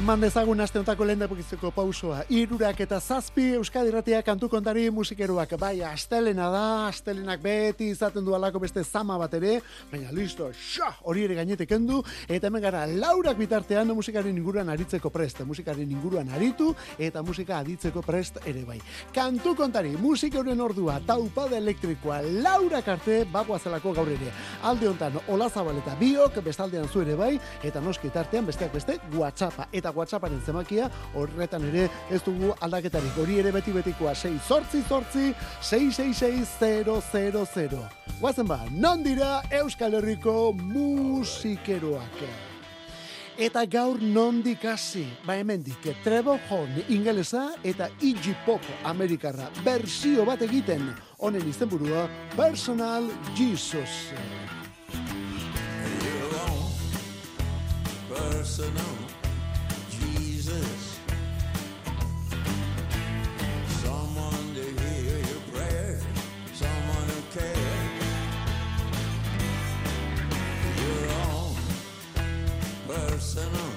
Eman dezagun aste ontako lehen dapokizeko pausoa. Irurak eta zazpi Euskadi Ratia kantu kontari musikeruak. Bai, astelena da, astelenak beti izaten du alako beste zama bat ere, baina listo, xa, hori ere gainetek endu, eta hemen gara laurak bitartean musikaren inguruan aritzeko prest, musikaren inguruan aritu, eta musika aditzeko prest ere bai. Kantu kontari, musikeruren ordua, taupada elektrikoa, laurak arte, bagoa zelako gaur ere. Alde hontan, Ola Zabaleta biok, bestaldean zu ere bai, eta noski tartean besteak beste, WhatsAppa eta WhatsApparen zemakia horretan ere ez dugu aldaketarik. Hori ere beti betikoa 6 sortzi sortzi 666000. Guazen ba, non dira Euskal Herriko musikeroak. Eta gaur nondik hasi, ba hemendik Trevor Horn ingelesa eta Iggy Pop amerikarra bersio bat egiten honen izenburua Personal Jesus. Personal personal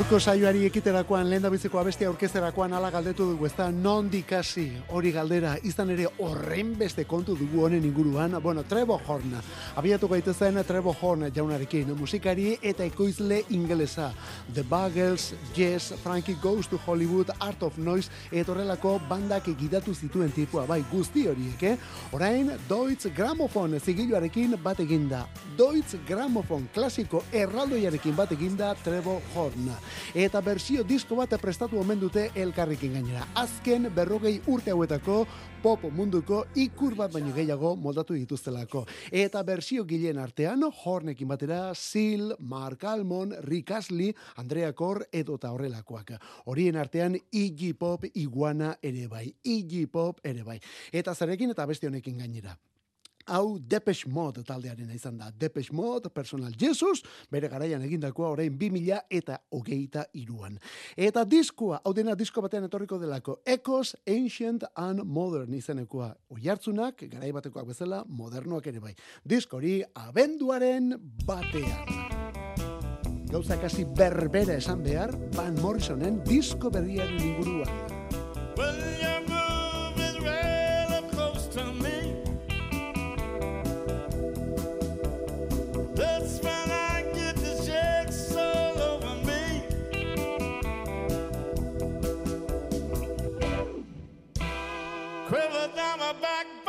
Gaurko saioari ekiterakoan lehen biziko abestia aurkezterakoan ala galdetu dugu, ez da non dikasi hori galdera, izan ere horren beste kontu dugu honen inguruan, bueno, Trevor Horn, abiatu gaitezen Trevor Horn jaunarekin, musikari eta ekoizle ingelesa, The Buggles, Yes, Frankie Goes to Hollywood, Art of Noise, eta horrelako bandak egidatu zituen tipua, bai, guzti horiek, eh? Orain, Deutsche Grammophon zigiluarekin bat eginda, Deutsche Grammophon klasiko erraldoiarekin bat eginda Trevor Horn. Eta bersio disko bat prestatu omen dute elkarrekin gainera. Azken berrogei urte hauetako pop munduko ikur bat baino gehiago moldatu dituztelako. Eta bersio gileen artean, Hornekin batera, Seal, Mark Almon, Rick Astley, Andrea Kor edo eta horrelakoak. Horien artean Iggy Pop iguana ere bai. Iggy Pop ere bai. Eta zarekin eta beste honekin gainera hau Depeche Mode taldearen izan da. Depeche Mode, Personal Jesus, bere garaian egindakoa orain 2000 eta hogeita iruan. Eta diskoa, hau dena disko batean etorriko delako, Echoes Ancient and Modern izenekoa. Oiartzunak, garai batekoak bezala, modernoak ere bai. Diskori abenduaren batean. Gauza kasi berbera esan behar, Van Morrisonen disko berriaren inguruan. Well, your down my backbone.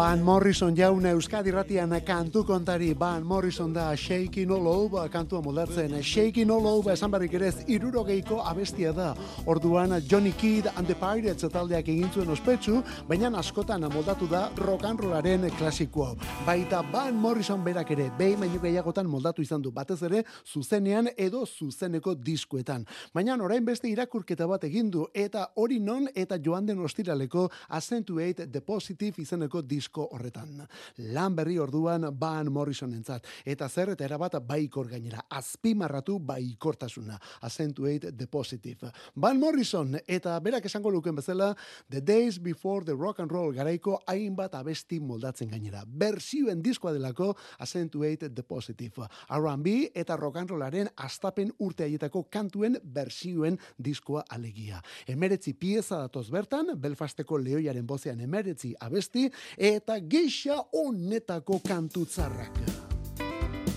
Van Morrison jauna Euskadi ratian kantu kontari. Van Morrison da Shaking All Over kantua moldatzen. Shaking All Over esan barrik ere irurogeiko abestia da. Orduan Johnny Kidd and the Pirates taldeak egin zuen ospetsu baina askotan moldatu da rock and rollaren klasiko baita Van Morrison berak ere behin baino gehiagotan moldatu izan du. Batez ere zuzenean edo zuzeneko diskuetan baina orain beste irakurketa bat egin du eta hori non eta joan den ostiraleko Accentuate the Positive izeneko disko horretan. Lan berri orduan Van Morrison entzat. Eta zer eta erabat baikor gainera. Azpimarratu baikortasuna. Accentuate the Positive. Van Morrison eta berak esango luken bezala The Days Before the Rock and Roll garaiko hainbat abesti moldatzen gainera. Bersioen diskoa delako Accentuate the Positive. R&B eta rock and rollaren astapen urte haietako kantuen bersioen diskoa alegia. Emeretzi pieza datoz bertan, Belfasteko lehoiaren bozean emeretzi abesti, eta geixa honetako kantutzarrak.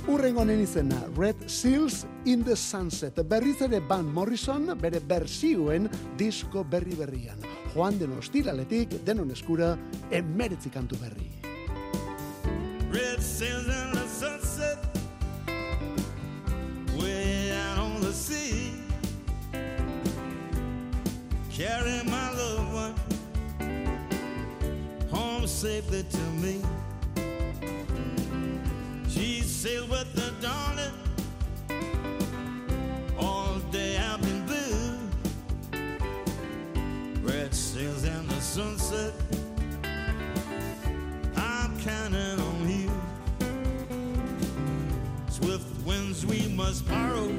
Urren honen izena, Red Seals in the Sunset. Berriz ere Van Morrison, bere bersioen disko berri berrian. Joan den ostiraletik, denon eskura, emeretzi kantu berri. Red sails in the sunset, way out on the sea. Carry my safely to me. She sailed with the darling all day I've been blue. Red sails in the sunset. I'm counting on you. Swift winds we must borrow.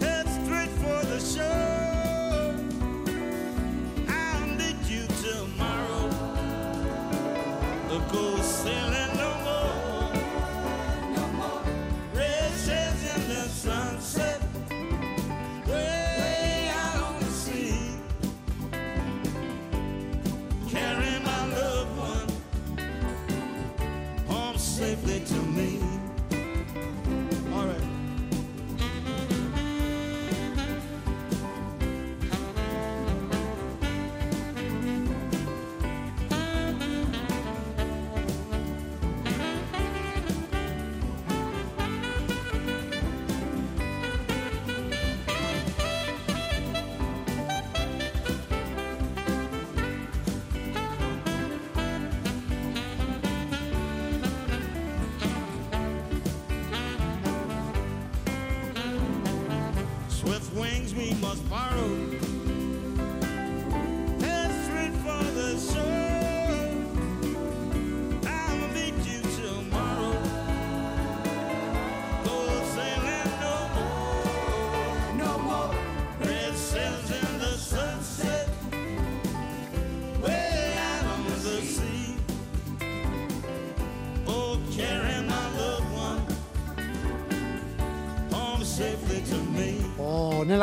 Head straight for the shore. goes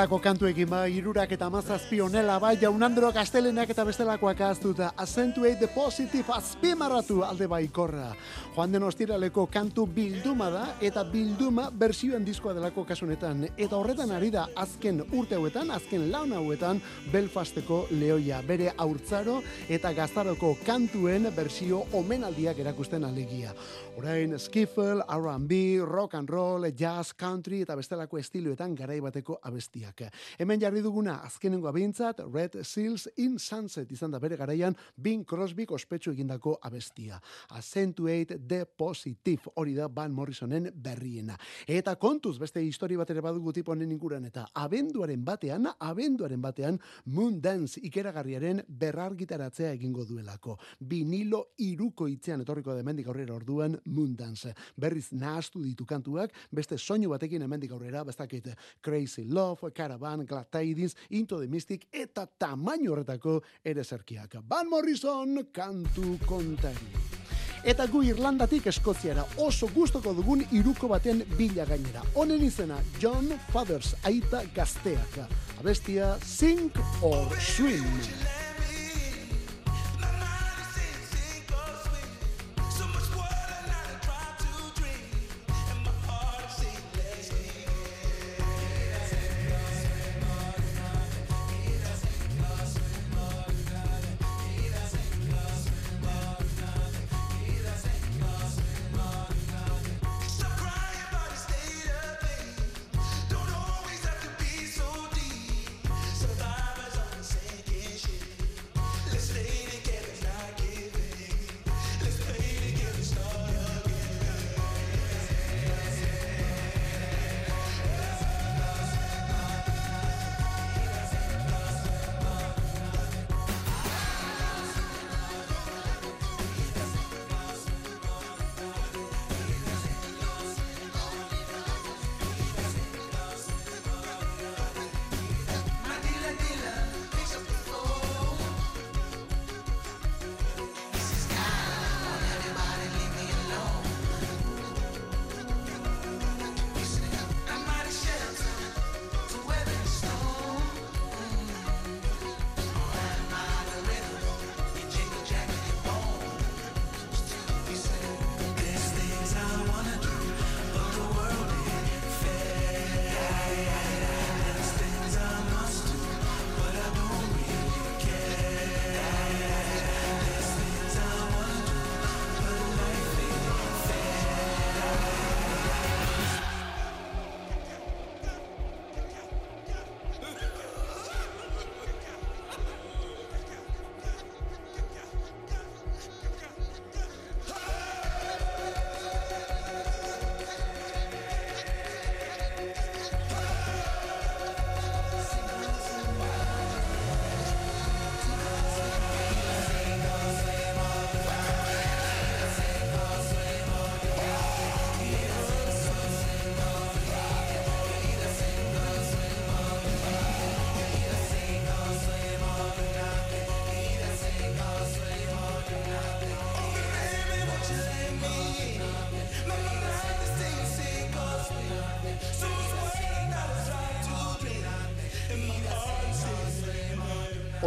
Onelako kantuekin ba, irurak eta mazazpi onela bai, jaunandro kastelenak eta bestelakoak aztuta, accentuate the positive azpimarratu alde baikorra. Joan den ostiraleko kantu bilduma da, eta bilduma bersioen diskoa delako kasunetan. Eta horretan ari da azken urte hauetan, azken laun hauetan, Belfasteko leoia, bere aurtzaro eta gaztaroko kantuen bersio omenaldiak erakusten alegia. Orain, skiffle, R&B, rock and roll, jazz, country eta bestelako estiloetan garai bateko abestiak. Hemen jarri duguna azkenengo abintzat, Red Seals in Sunset izan da bere garaian Bing Crosby ospetsu egindako abestia. Accentuate the positive hori da Van Morrisonen berriena. Eta kontuz beste histori bat ere badugu tipo honen inguran eta abenduaren batean, abenduaren batean Moon Dance ikeragarriaren berrargitaratzea egingo duelako. Vinilo iruko itzean etorriko da hemendik aurrera orduan Moon Dance. Berriz nahastu ditu kantuak, beste soinu batekin hemendik aurrera, bestakit Crazy Love, Caravan, Glad Tidings, Into the Mystic eta tamaino horretako ere zerkiak. Van Morrison kantu kontari. Eta gu Irlandatik Eskoziara oso gustoko dugun iruko baten bila gainera. Honen izena John Fathers aita gazteak. Abestia Sink or Swim.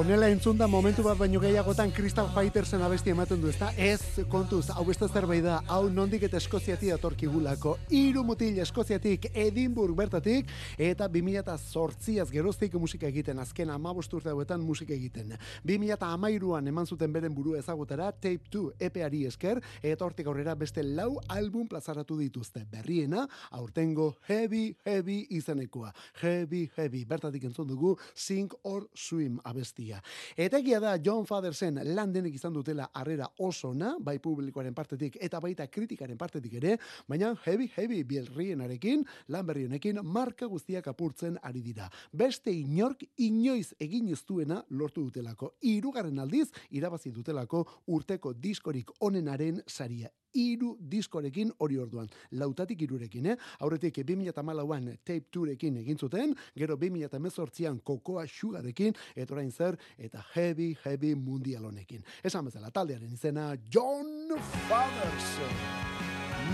Honela entzunda momentu bat baino gehiagotan Crystal Fightersen abesti ematen du, ezta? Ez, kontuz, hau beste zerbait da, hau nondik eta Eskoziatik datorkigulako. Hiru mutil Eskoziatik, Edinburgh bertatik, eta 2008az geroztik musika egiten, azken amabost urte hauetan musika egiten. 2008an eman zuten beren burua ezagutera, Tape 2 epeari esker, eta hortik aurrera beste lau album plazaratu dituzte. Berriena, aurtengo Heavy Heavy izenekoa. Heavy Heavy, bertatik entzun dugu Sink or Swim abestia. Saria. Eta egia da John Fadersen lan denek izan dutela harrera oso na, bai publikoaren partetik eta baita kritikaren partetik ere, baina heavy heavy bielrienarekin, lan berri honekin marka guztiak apurtzen ari dira. Beste inork inoiz egin duena lortu dutelako. Hirugarren aldiz irabazi dutelako urteko diskorik onenaren saria iru diskorekin hori orduan. Lautatik irurekin, eh? Aurretik 2008an tape tourekin egin zuten, gero 2018an kokoa sugarekin, eta orain zer, eta heavy, heavy mundial honekin. Esan bezala, taldearen izena John Fathers.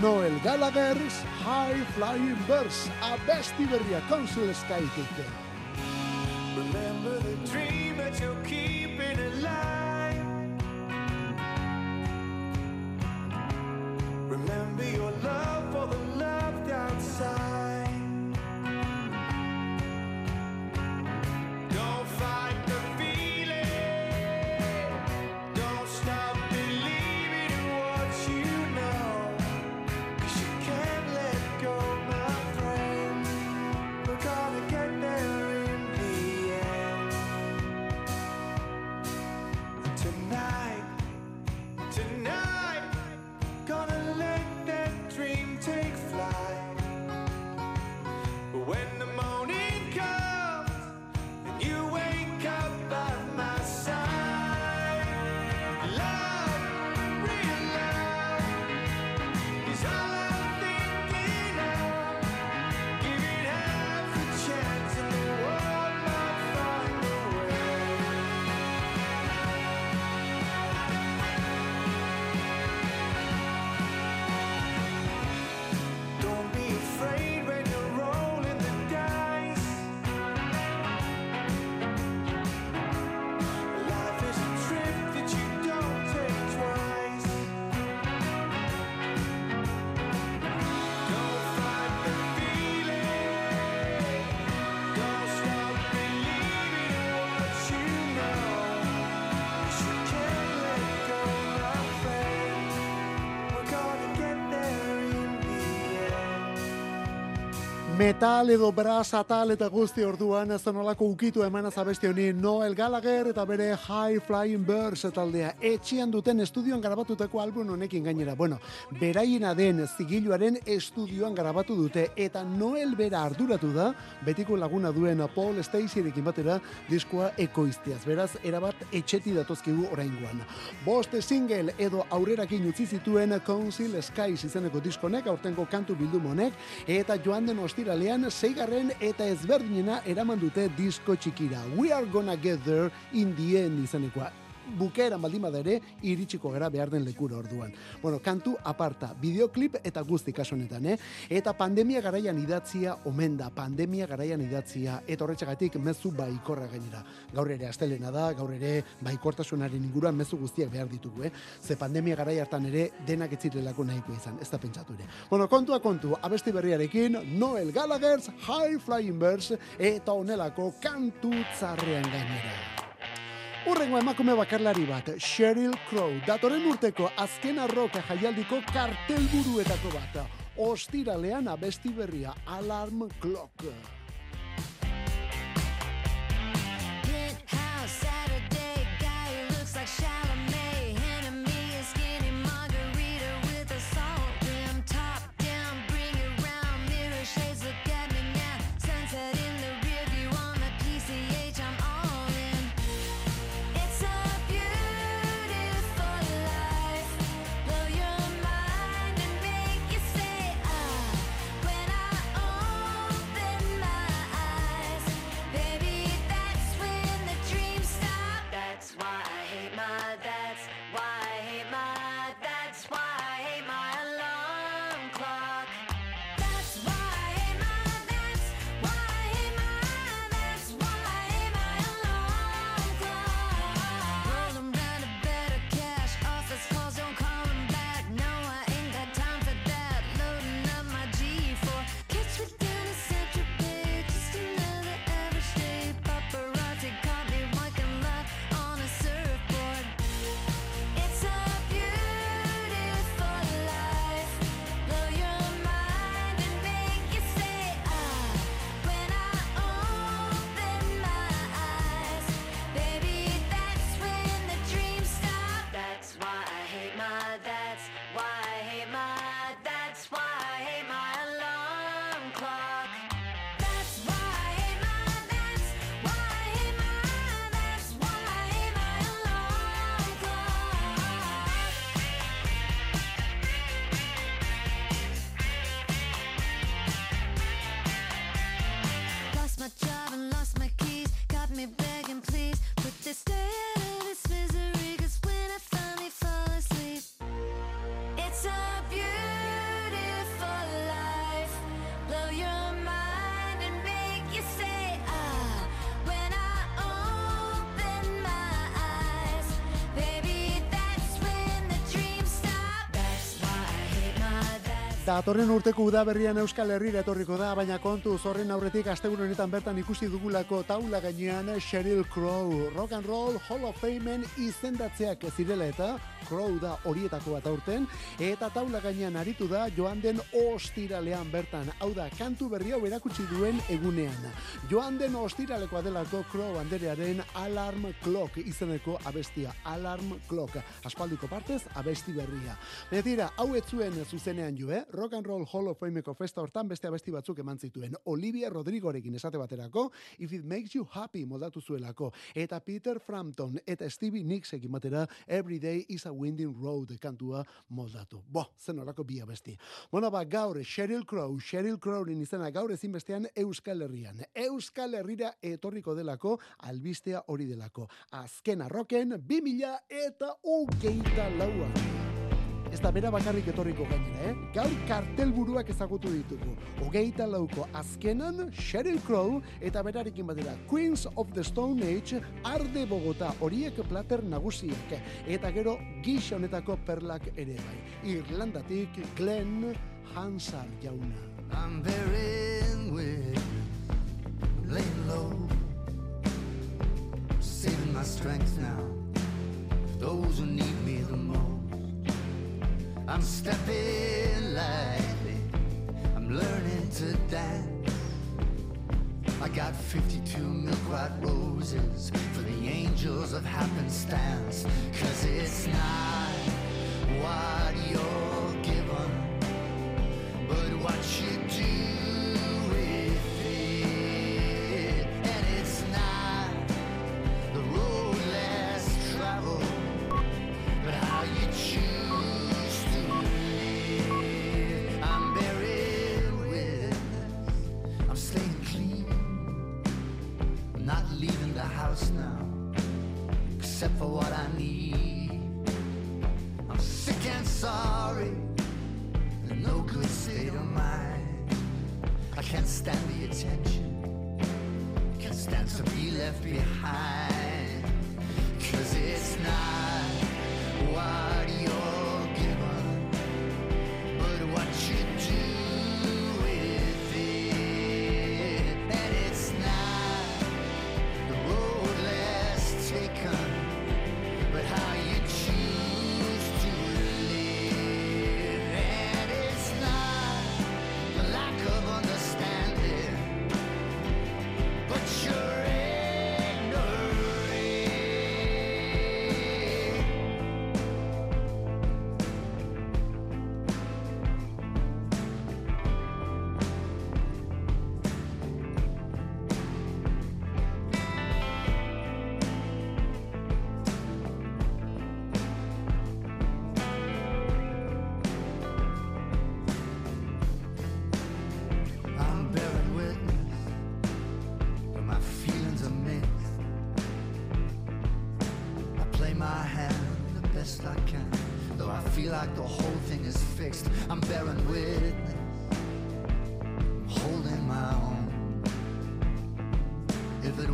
Noel Gallagher's High Flying Birds, abesti berria Council Skytik. Remember the dream that you're keeping Remember your love for the loved outside. Metal edo brass atal eta guzti orduan ez nolako ukitu eman abesti honi Noel Gallagher eta bere High Flying Birds taldea etxean duten estudioan garabatutako album honekin gainera. Bueno, beraiena den zigiluaren estudioan garabatu dute eta Noel bera arduratu da betiko laguna duen Paul Stacyrekin batera diskoa ekoizteaz. Beraz, erabat etxeti datozkigu oraingoan. Bost single edo aurrerakin utzi zituen Council Skies izeneko diskonek, aurtengo kantu bildumonek, eta joan den ostiralean zeigarren eta ezberdinena eraman dute disko txikira. We are gonna get there in the end izenekoa bukeran baldin bada iritsiko gara behar den lekura orduan. Bueno, kantu aparta, videoklip eta guzti kasu honetan, eh? Eta pandemia garaian idatzia omen da, pandemia garaian idatzia eta horretxagatik mezu baikorra gainera. Gaur ere astelena da, gaur ere baikortasunaren inguruan mezu guztiak behar ditugu, eh? Ze pandemia garai hartan ere denak ez zirelako nahiko izan, ez da pentsatu ere. Bueno, kontua kontu, abesti berriarekin Noel Gallagher's High Flying Birds eta onelako kantu tzarrean gainera. Urrengo emakume bakarlari bat, Sheryl Crow, datoren urteko azken arroka jaialdiko kartelburuetako bat. Ostiralean abesti berria, Alarm Clock. Datorren urteko udaberrian Euskal Herrira etorriko da, baina kontu zorren aurretik asteburu honetan bertan ikusi dugulako taula gainean Sheryl Crow, Rock and Roll Hall of Fameen izendatzeak zirela eta Crow da horietako bat aurten, eta taula gainean aritu da joan den ostiralean bertan, hau da, kantu berri hau erakutsi duen egunean. Joan den ostiralekoa delako Crow anderearen Alarm Clock izeneko abestia, Alarm Clock, aspaldiko partez abesti berria. Baina tira, hau ez zuen zuzenean jo, eh? Rock and Roll Hall of Fameko festa hortan beste abesti batzuk eman zituen. Olivia Rodrigorekin esate baterako, If It Makes You Happy moldatu zuelako, eta Peter Frampton eta Stevie Nicksekin batera Every Day is a Winding Road kantua moldatu. Bo, zen horako bi abesti. Bueno, ba, gaur, Sheryl Crow, Sheryl Crowren izena gaur ezinbestean Euskal Herrian. Euskal Herrira etorriko delako, albistea hori delako. Azken arroken, 2000 eta hogeita lauan. Ez da bera bakarrik etorriko gainera, eh? Gaur kartelburuak ezagutu ditugu. Hogeita lauko azkenan Sheryl Crow eta berarekin batera Queens of the Stone Age Arde Bogota horiek plater nagusiak. Eta gero gisa honetako perlak ere bai. Irlandatik Glenn Hansard jauna. I'm bearing with, laying low, saving my strength now. Those who need me the most. I'm stepping lightly, I'm learning to dance. I got 52 milk white roses for the angels of happenstance. Cause it's not what you're given but what you do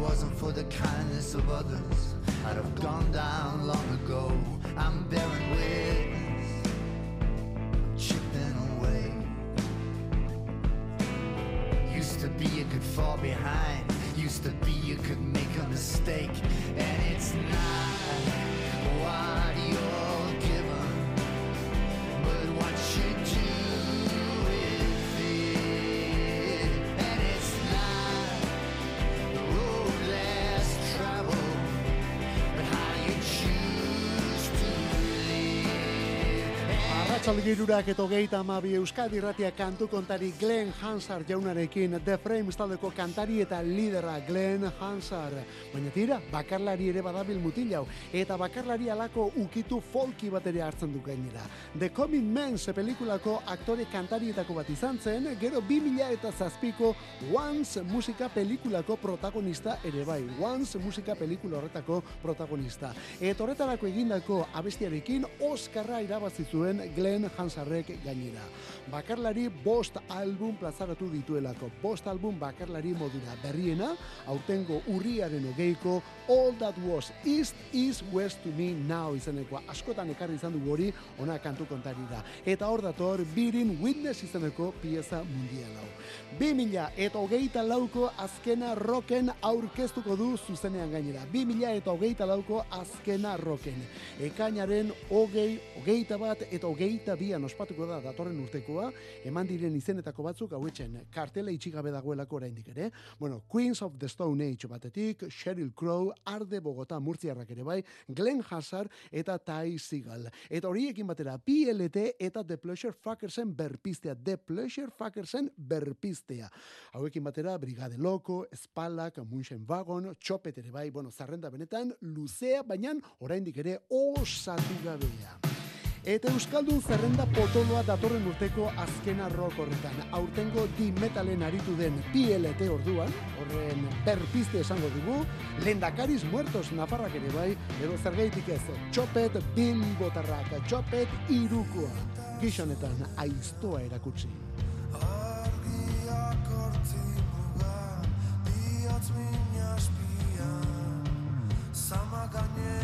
wasn't for the kindness of others, I'd have gone down long ago. I'm bearing witness, chipping away. Used to be you could fall behind. Used to be you could make a mistake. And it's not what And Arratxalgirurak eto geita amabi Euskadi Ratia kantu kontari Glenn Hansard jaunarekin The Frames taldeko kantari eta lidera Glenn Hansard. Baina tira, bakarlari ere badabil mutilau eta bakarlari alako ukitu folki bat ere hartzen du gainera. The Coming Mens pelikulako aktore kantarietako bat izan zen, gero 2000 eta zazpiko Once musika pelikulako protagonista ere bai. Once musika pelikula horretako protagonista. Eta horretarako egindako abestiarekin Oscarra irabazi zuen Glenn Glenn Hansarrek gainera. Bakarlari bost album plazaratu dituelako. Bost album bakarlari modura berriena, aurtengo urriaren ogeiko All That Was East is West to Me Now izenekoa. Askotan ekarri izan dugu hori, ona kantu kontarira. Eta hor dator, Birin Witness izeneko pieza mundial hau. 2000 eta hogeita lauko azkena roken aurkeztuko du zuzenean gainera. 2000 eta hogeita lauko azkena roken. Ekainaren hogei, hogeita bat eta hogeita bian ospatuko da datorren urtekoa, eman diren izenetako batzuk hauetzen kartela itxigabe dagoelako oraindik ere. Bueno, Queens of the Stone Age batetik, Sheryl Crow, Arde Bogota Murtziarrak ere bai, Glenn Hazard eta Ty Seagal. Eta horiekin batera PLT eta The Pleasure Fuckersen berpistea, The Pleasure Fuckersen berpistea. Hauekin batera Brigade Loco, Espalak, Munchen Wagon, Txopet ere bai, bueno, zarrenda benetan luzea, baina oraindik ere osatu gabea. Eta Euskaldun zerrenda potoloa datorren urteko azkena rock horretan. Aurtengo di metalen aritu den PLT orduan, horren berpiste esango dugu, lendakariz muertos nafarrak ere bai, edo zergaitik ez, txopet bilbotarrak, txopet irukoa. Gizonetan aiztoa erakutsi. Argiak hortzi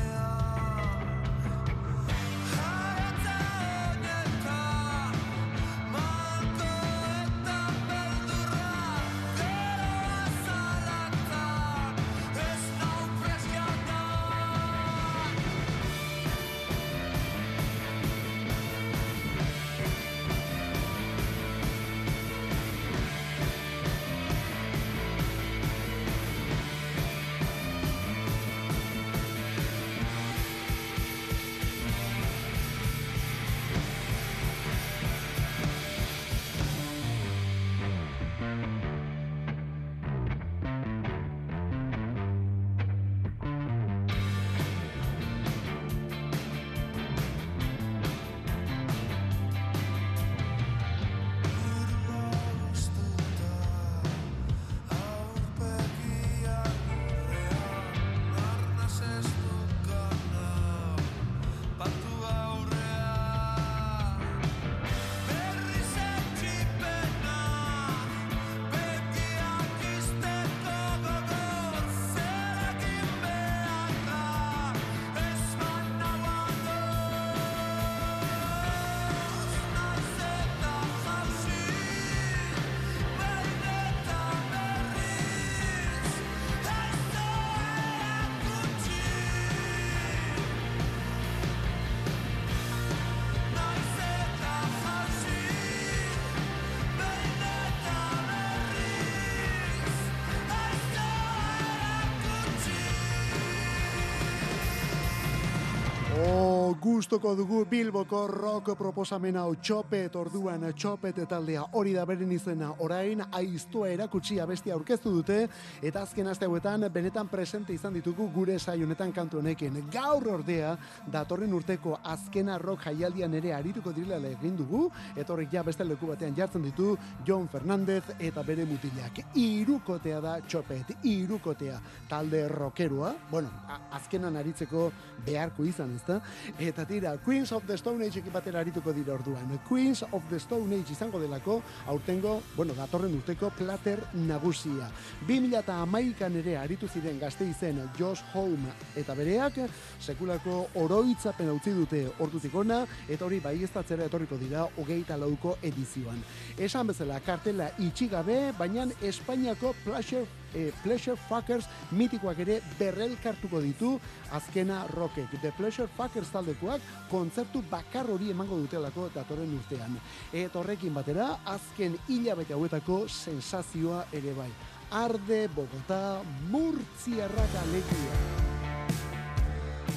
Gustoko dugu Bilboko rock proposamen hau txopet orduan txopet taldea. Hori da beren izena. Orain aiztoa erakutsi abestia aurkeztu dute eta azken aste hauetan benetan presente izan ditugu gure saio honetan kantu honekin. Gaur ordea datorren urteko azkena rock jaialdian ere arituko direla egin dugu eta horrek ja beste leku batean jartzen ditu John Fernandez eta bere mutilak. Irukotea da txopet irukotea talde rockeroa bueno azkenan aritzeko beharko izan ezta? Eta tira Queens of the Stone Age batera arituko dira orduan. Queens of the Stone Age izango delako aurtengo, bueno, datorren urteko plater nagusia. 2008an ere aritu ziren gazte izen Josh Home eta bereak sekulako oroitzapen utzi dute ordutik ona eta hori bai etorriko dira hogeita lauko edizioan. Esan bezala kartela itxigabe, baina Espainiako pleasure e, Pleasure Fuckers mitikoak ere berrelkartuko ditu azkena rockek. The Pleasure Fuckers taldekoak kontzertu bakar hori emango dutelako datorren urtean. Eta horrekin batera, azken hilabete hauetako sensazioa ere bai. Arde Bogota Murtziarrak alegia.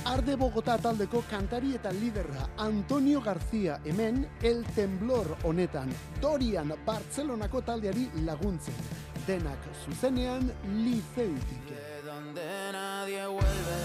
Arde Bogota taldeko kantari eta liderra Antonio García hemen El Temblor honetan Dorian Bartzelonako taldeari laguntzen. Denak zuzenean liceutik. De donde nadie vuelve,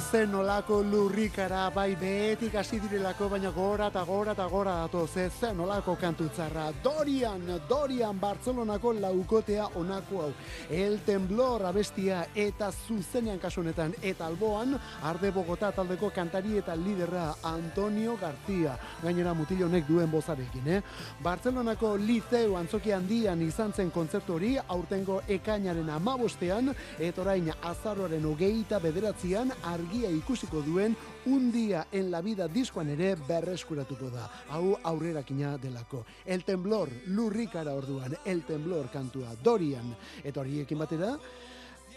zen nolako lurrikara, bai behetik hasi direlako, baina gora eta gora eta gora datoz, ez zen nolako kantutzarra. Dorian, Dorian Bartzelonako laukotea onako hau. El temblor abestia eta zuzenean kasu honetan eta alboan, arde Bogota taldeko kantari eta liderra Antonio García. Gainera mutil duen bozarekin, eh? Bartzelonako liceu antzoki handian izan zen kontzertu hori, aurtengo ekainaren amabostean, eta orain azaroaren hogeita bederatzean argia ikusiko duen un día en la vida diskoan ere berreskuratuko da. Hau aurrerakina delako. El temblor, lurrikara orduan, el temblor kantua, Dorian. Eta horiekin batera,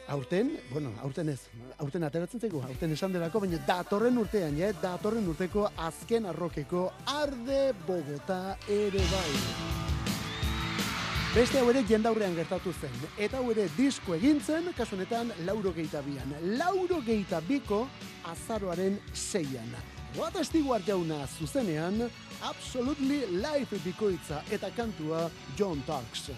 aurten, bueno, aurten ez, aurten ateratzen zaigu, aurten esan delako, baina datorren urtean, ja, datorren urteko azken arrokeko Arde Bogota ere bai. Beste hau ere jendaurrean gertatu zen. Eta hau ere disko egintzen, kasu honetan, lauro geita bian. Lauro geita biko azaroaren seian. Rod Stewart jauna zuzenean, Absolutely Life bikoitza eta kantua John Talks.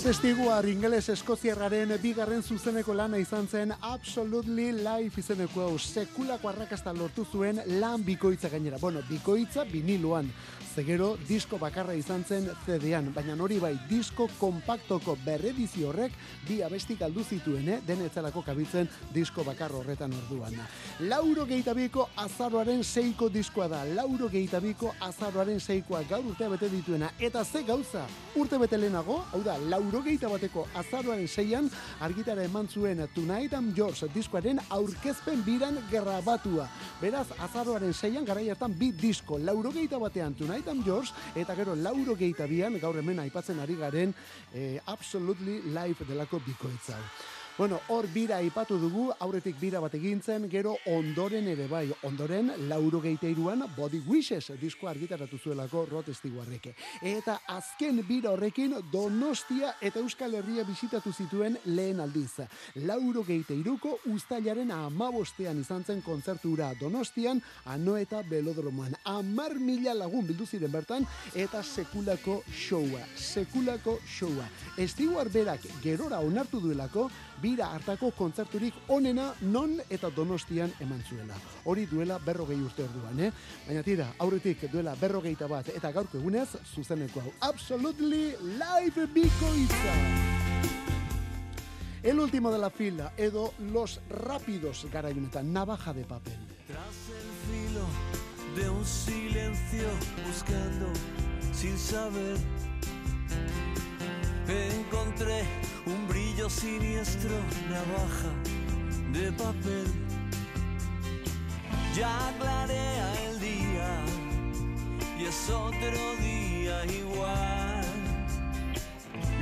Stewart ingeles eskoziarraren bigarren zuzeneko lana izan zen Absolutely Life izeneko hau sekulako arrakasta lortu zuen lan bikoitza gainera. Bueno, bikoitza biniloan. Zegero disko bakarra izan zen CD-an, baina hori bai disko kompaktoko berredizio horrek bi abesti galdu zituen, eh? denetzalako kabitzen disko bakar horretan orduan. Lauro gehitabiko azaroaren seiko diskoa da, lauro gehitabiko azaroaren seikoa gaur urtea bete dituena, eta ze gauza urte bete lehenago, hau da, lauro bateko azaroaren seian argitara eman zuen Tonight I'm Yours diskoaren aurkezpen biran grabatua. Beraz, azaroaren seian garai hartan bi disko, lauro batean Tonight I'm Yours, eta gero lauro bian, gaur hemen aipatzen ari garen, eh, Absolutely Live delako bikoitza. Bueno, hor bira aipatu dugu, aurretik bira bat egintzen, gero ondoren ere bai, ondoren lauro geiteiruan Body Wishes disko argitaratu zuelako Rod Stewartek. Eta azken bira horrekin Donostia eta Euskal Herria bisitatu zituen lehen aldiz. Lauro geiteiruko ustailaren amabostean izan zen kontzertura Donostian, ano eta belodromoan. Amar mila lagun bildu ziren bertan, eta sekulako showa, sekulako showa. Stewart berak gerora onartu duelako, bira hartako kontzerturik onena non eta donostian eman zuela. Hori duela berrogei urte orduan, eh? Baina tira, aurretik duela berrogeita bat eta gaurko egunez, zuzeneko hau. Absolutely live bikoitza! El último de la fila, edo los rápidos garaiunetan, navaja de papel. Tras el filo de un silencio buscando sin saber encontré un brillo siniestro navaja de papel ya clarea el día y es otro día igual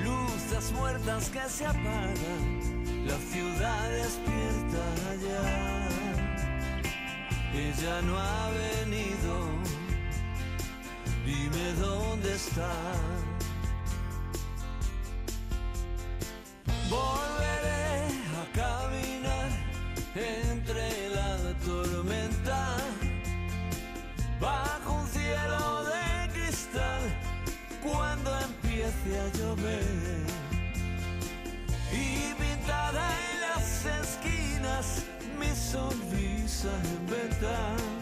luces muertas que se apagan la ciudad despierta ya ella no ha venido. Dime dónde está. Volveré a caminar entre la tormenta bajo un cielo de cristal cuando empiece a llover y pintada en las esquinas mi sonrisa en venta.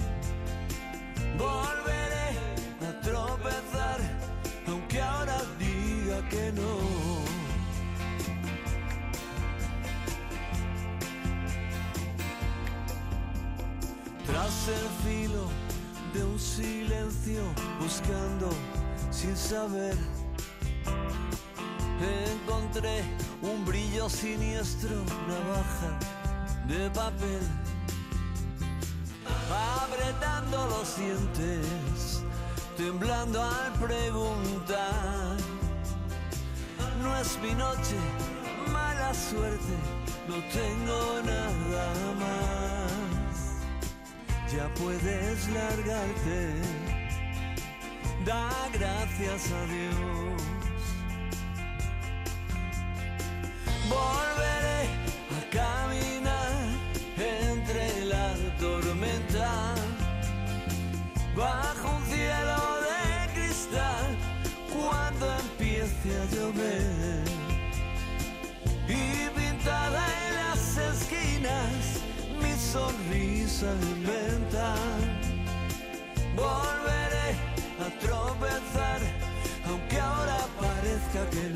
El filo de un silencio, buscando sin saber encontré un brillo siniestro, navaja de papel, apretando los dientes, temblando al preguntar. No es mi noche, mala suerte, no tengo nada más. Ya puedes largarte, da gracias a Dios. Volveré a caminar entre la tormenta. Bajo un cielo de cristal cuando empiece a llover. Y pintada en las esquinas mi sonrisa volveré a tropezar aunque ahora parezca que no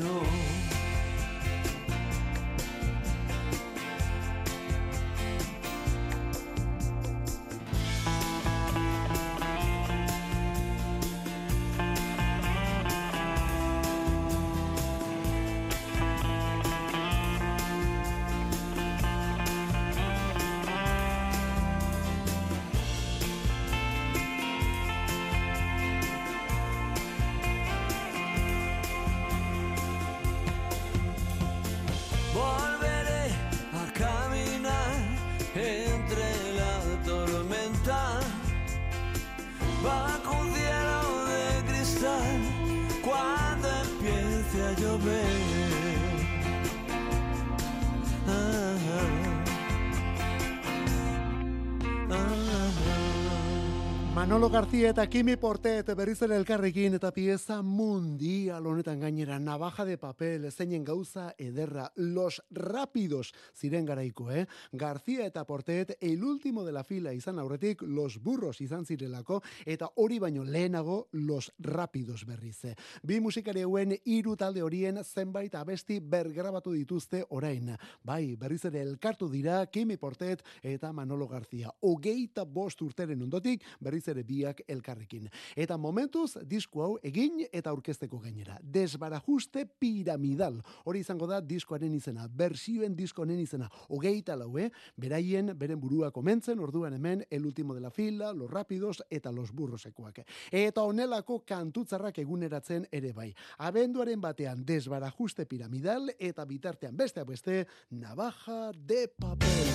Manolo García eta Kimi Portet berriz ere elkarrekin eta pieza mundial honetan gainera navaja de papel zeinen gauza ederra los rápidos ziren garaiko, eh? García eta Portet el último de la fila izan aurretik los burros izan zirelako eta hori baino lehenago los rápidos berriz. eh? Bi musikari hauen hiru talde horien zenbait abesti bergrabatu dituzte orain. Bai, berriz ere elkartu dira Kimi Portet eta Manolo García. Hogeita bost urteren ondotik berriz ere biak elkarrekin. Eta momentuz, disko hau egin eta aurkezteko gainera. Desbarajuste piramidal. Hori izango da diskoaren izena, bersioen diskoaren izena. Hogeita lau, eh? Beraien, beren burua komentzen, orduan hemen, el último de la fila, los rápidos eta los burrosekoak. Eta honelako kantutzarrak eguneratzen ere bai. Abenduaren batean desbarajuste piramidal eta bitartean beste beste navaja de papel.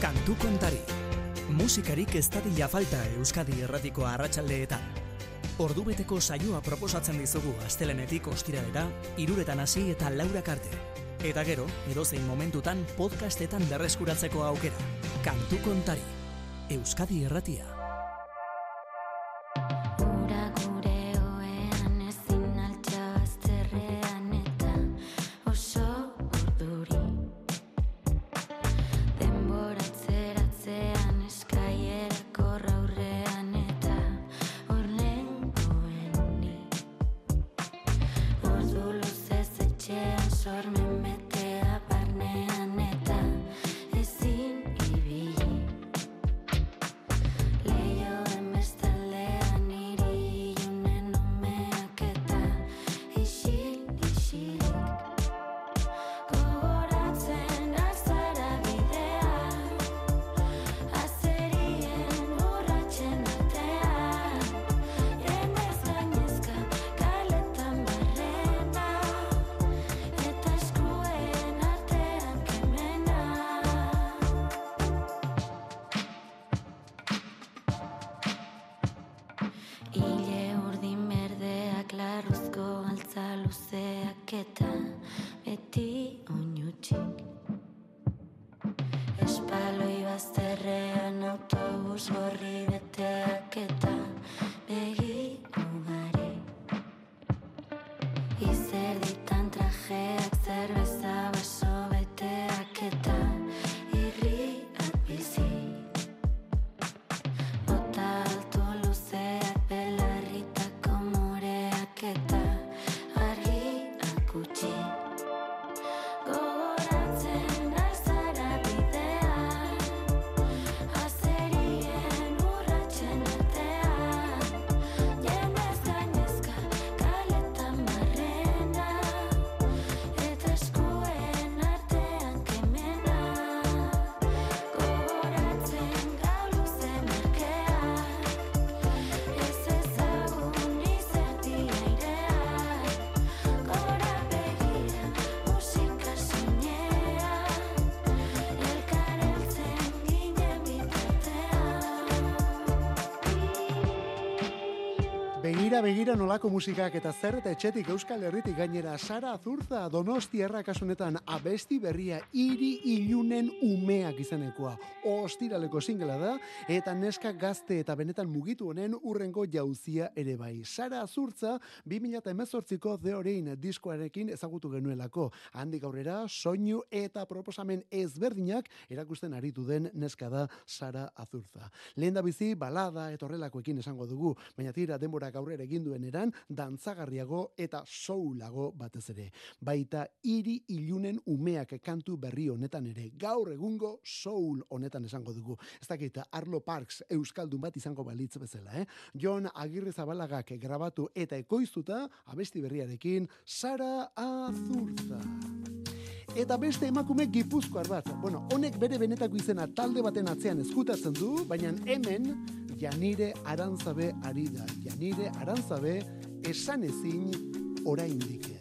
Kantu kontari. Musikarik ez dadila falta Euskadi erratiko arratsaldeetan. Ordubeteko saioa proposatzen dizugu astelenetik ostiralera, iruretan hasi eta laurak arte. Eta gero, edozein momentutan podcastetan berreskuratzeko aukera. Kantu kontari. Euskadi erratia. Begira, begira nolako musikak eta zer eta etxetik Euskal Herritik gainera Sara Azurza Donostiarra kasunetan abesti berria hiri ilunen umeak izanekoa. Ostiraleko singela da eta neska gazte eta benetan mugitu honen urrengo jauzia ere bai. Sara Azurza 2018ko The Orain diskoarekin ezagutu genuelako. Handik aurrera soinu eta proposamen ezberdinak erakusten aritu den neska da Sara Azurza. Lehen da bizi balada eta horrelakoekin esango dugu, baina tira denborak aurrera egin duen eran dantzagarriago eta soulago batez ere. Baita hiri ilunen umeak kantu berri honetan ere gaur egungo soul honetan esango dugu. Ez dakit Arlo Parks euskaldun bat izango balitz bezala, eh? Jon Agirre Zabalagak grabatu eta ekoiztuta abesti berriarekin Sara Azurza. Eta beste emakume gipuzkoar bat. Bueno, honek bere benetako izena talde baten atzean eskutatzen du, baina hemen Janire Arantzabe ari da. Janire Arantzabe esan ezin oraindik.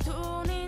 opportunity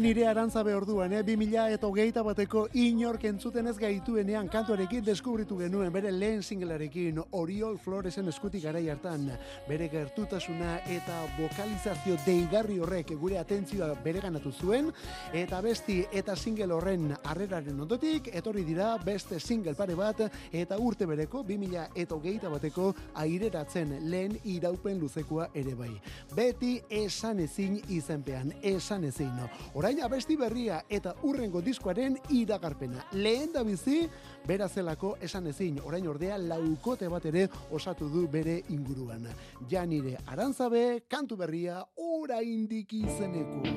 nire arantzabe orduan, eh? 2000 eta bateko inork entzuten ez gaituenean kantuarekin deskubritu genuen bere lehen singlearekin Oriol Floresen eskutik garai hartan bere gertutasuna eta vokalizazio deigarri horrek gure atentzioa bereganatu zuen eta besti eta single horren harreraren ondotik etorri dira beste single pare bat eta urte bereko 2000 eta bateko aireratzen lehen iraupen luzekoa ere bai. Beti esan ezin izenpean, esan ezin. Orain abesti berria eta urrengo diskoaren iragarpena. Lehen da bizi, bera zelako esan ezin. Orain ordea laukote bat ere osatu du bere inguruan. Ja nire arantzabe, kantu berria, oraindik izenekoa.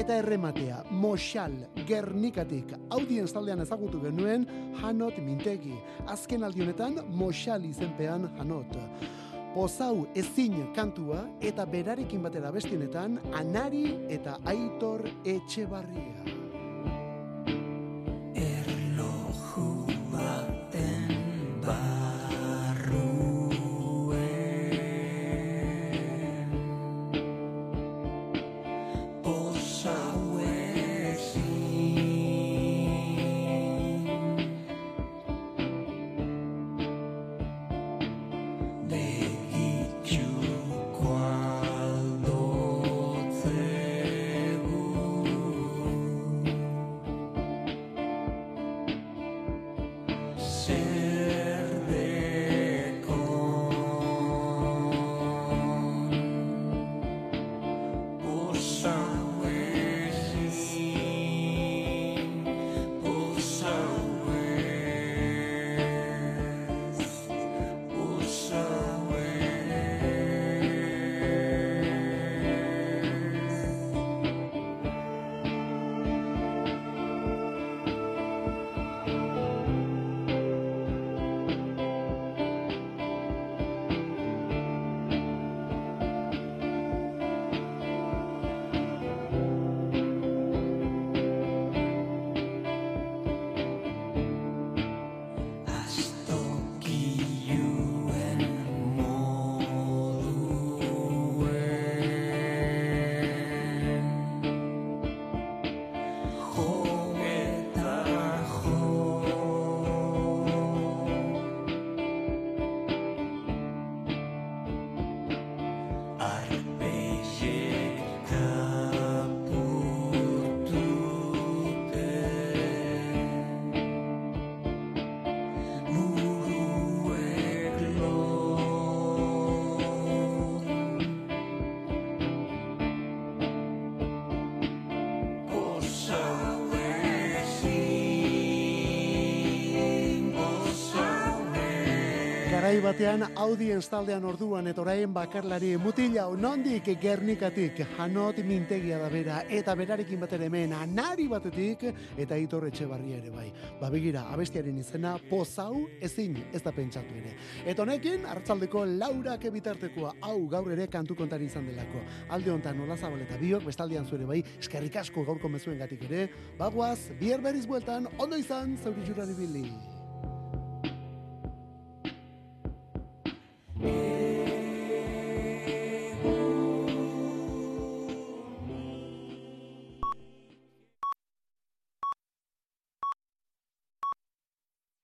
Eta errematea, Moxal, Gernikatik, audienz taldean ezagutu genuen Hanot Mintegi. Azken aldionetan, Moxal izenpean Hanot. Pozau ezin kantua eta berarekin batera bestionetan Anari eta Aitor Etxebarria. Garai batean audienz taldean orduan eta orain bakarlari mutila nondik gernikatik Hanot Mintegia da bera eta berarekin batera hemen anari batetik eta Aitor Etxebarria ere bai. Ba begira, abestiaren izena pozau ezin ez da pentsatu ere. Eta honekin hartzaldeko laurak bitartekoa hau gaur ere kantu kontari izan delako. Alde hontan nola zabaleta biok, bestaldean zure bai, eskerrik asko gaurko mezuengatik ere. Bagoaz, bier berriz bueltan, ondo izan, zauri jurari bili. Yeah.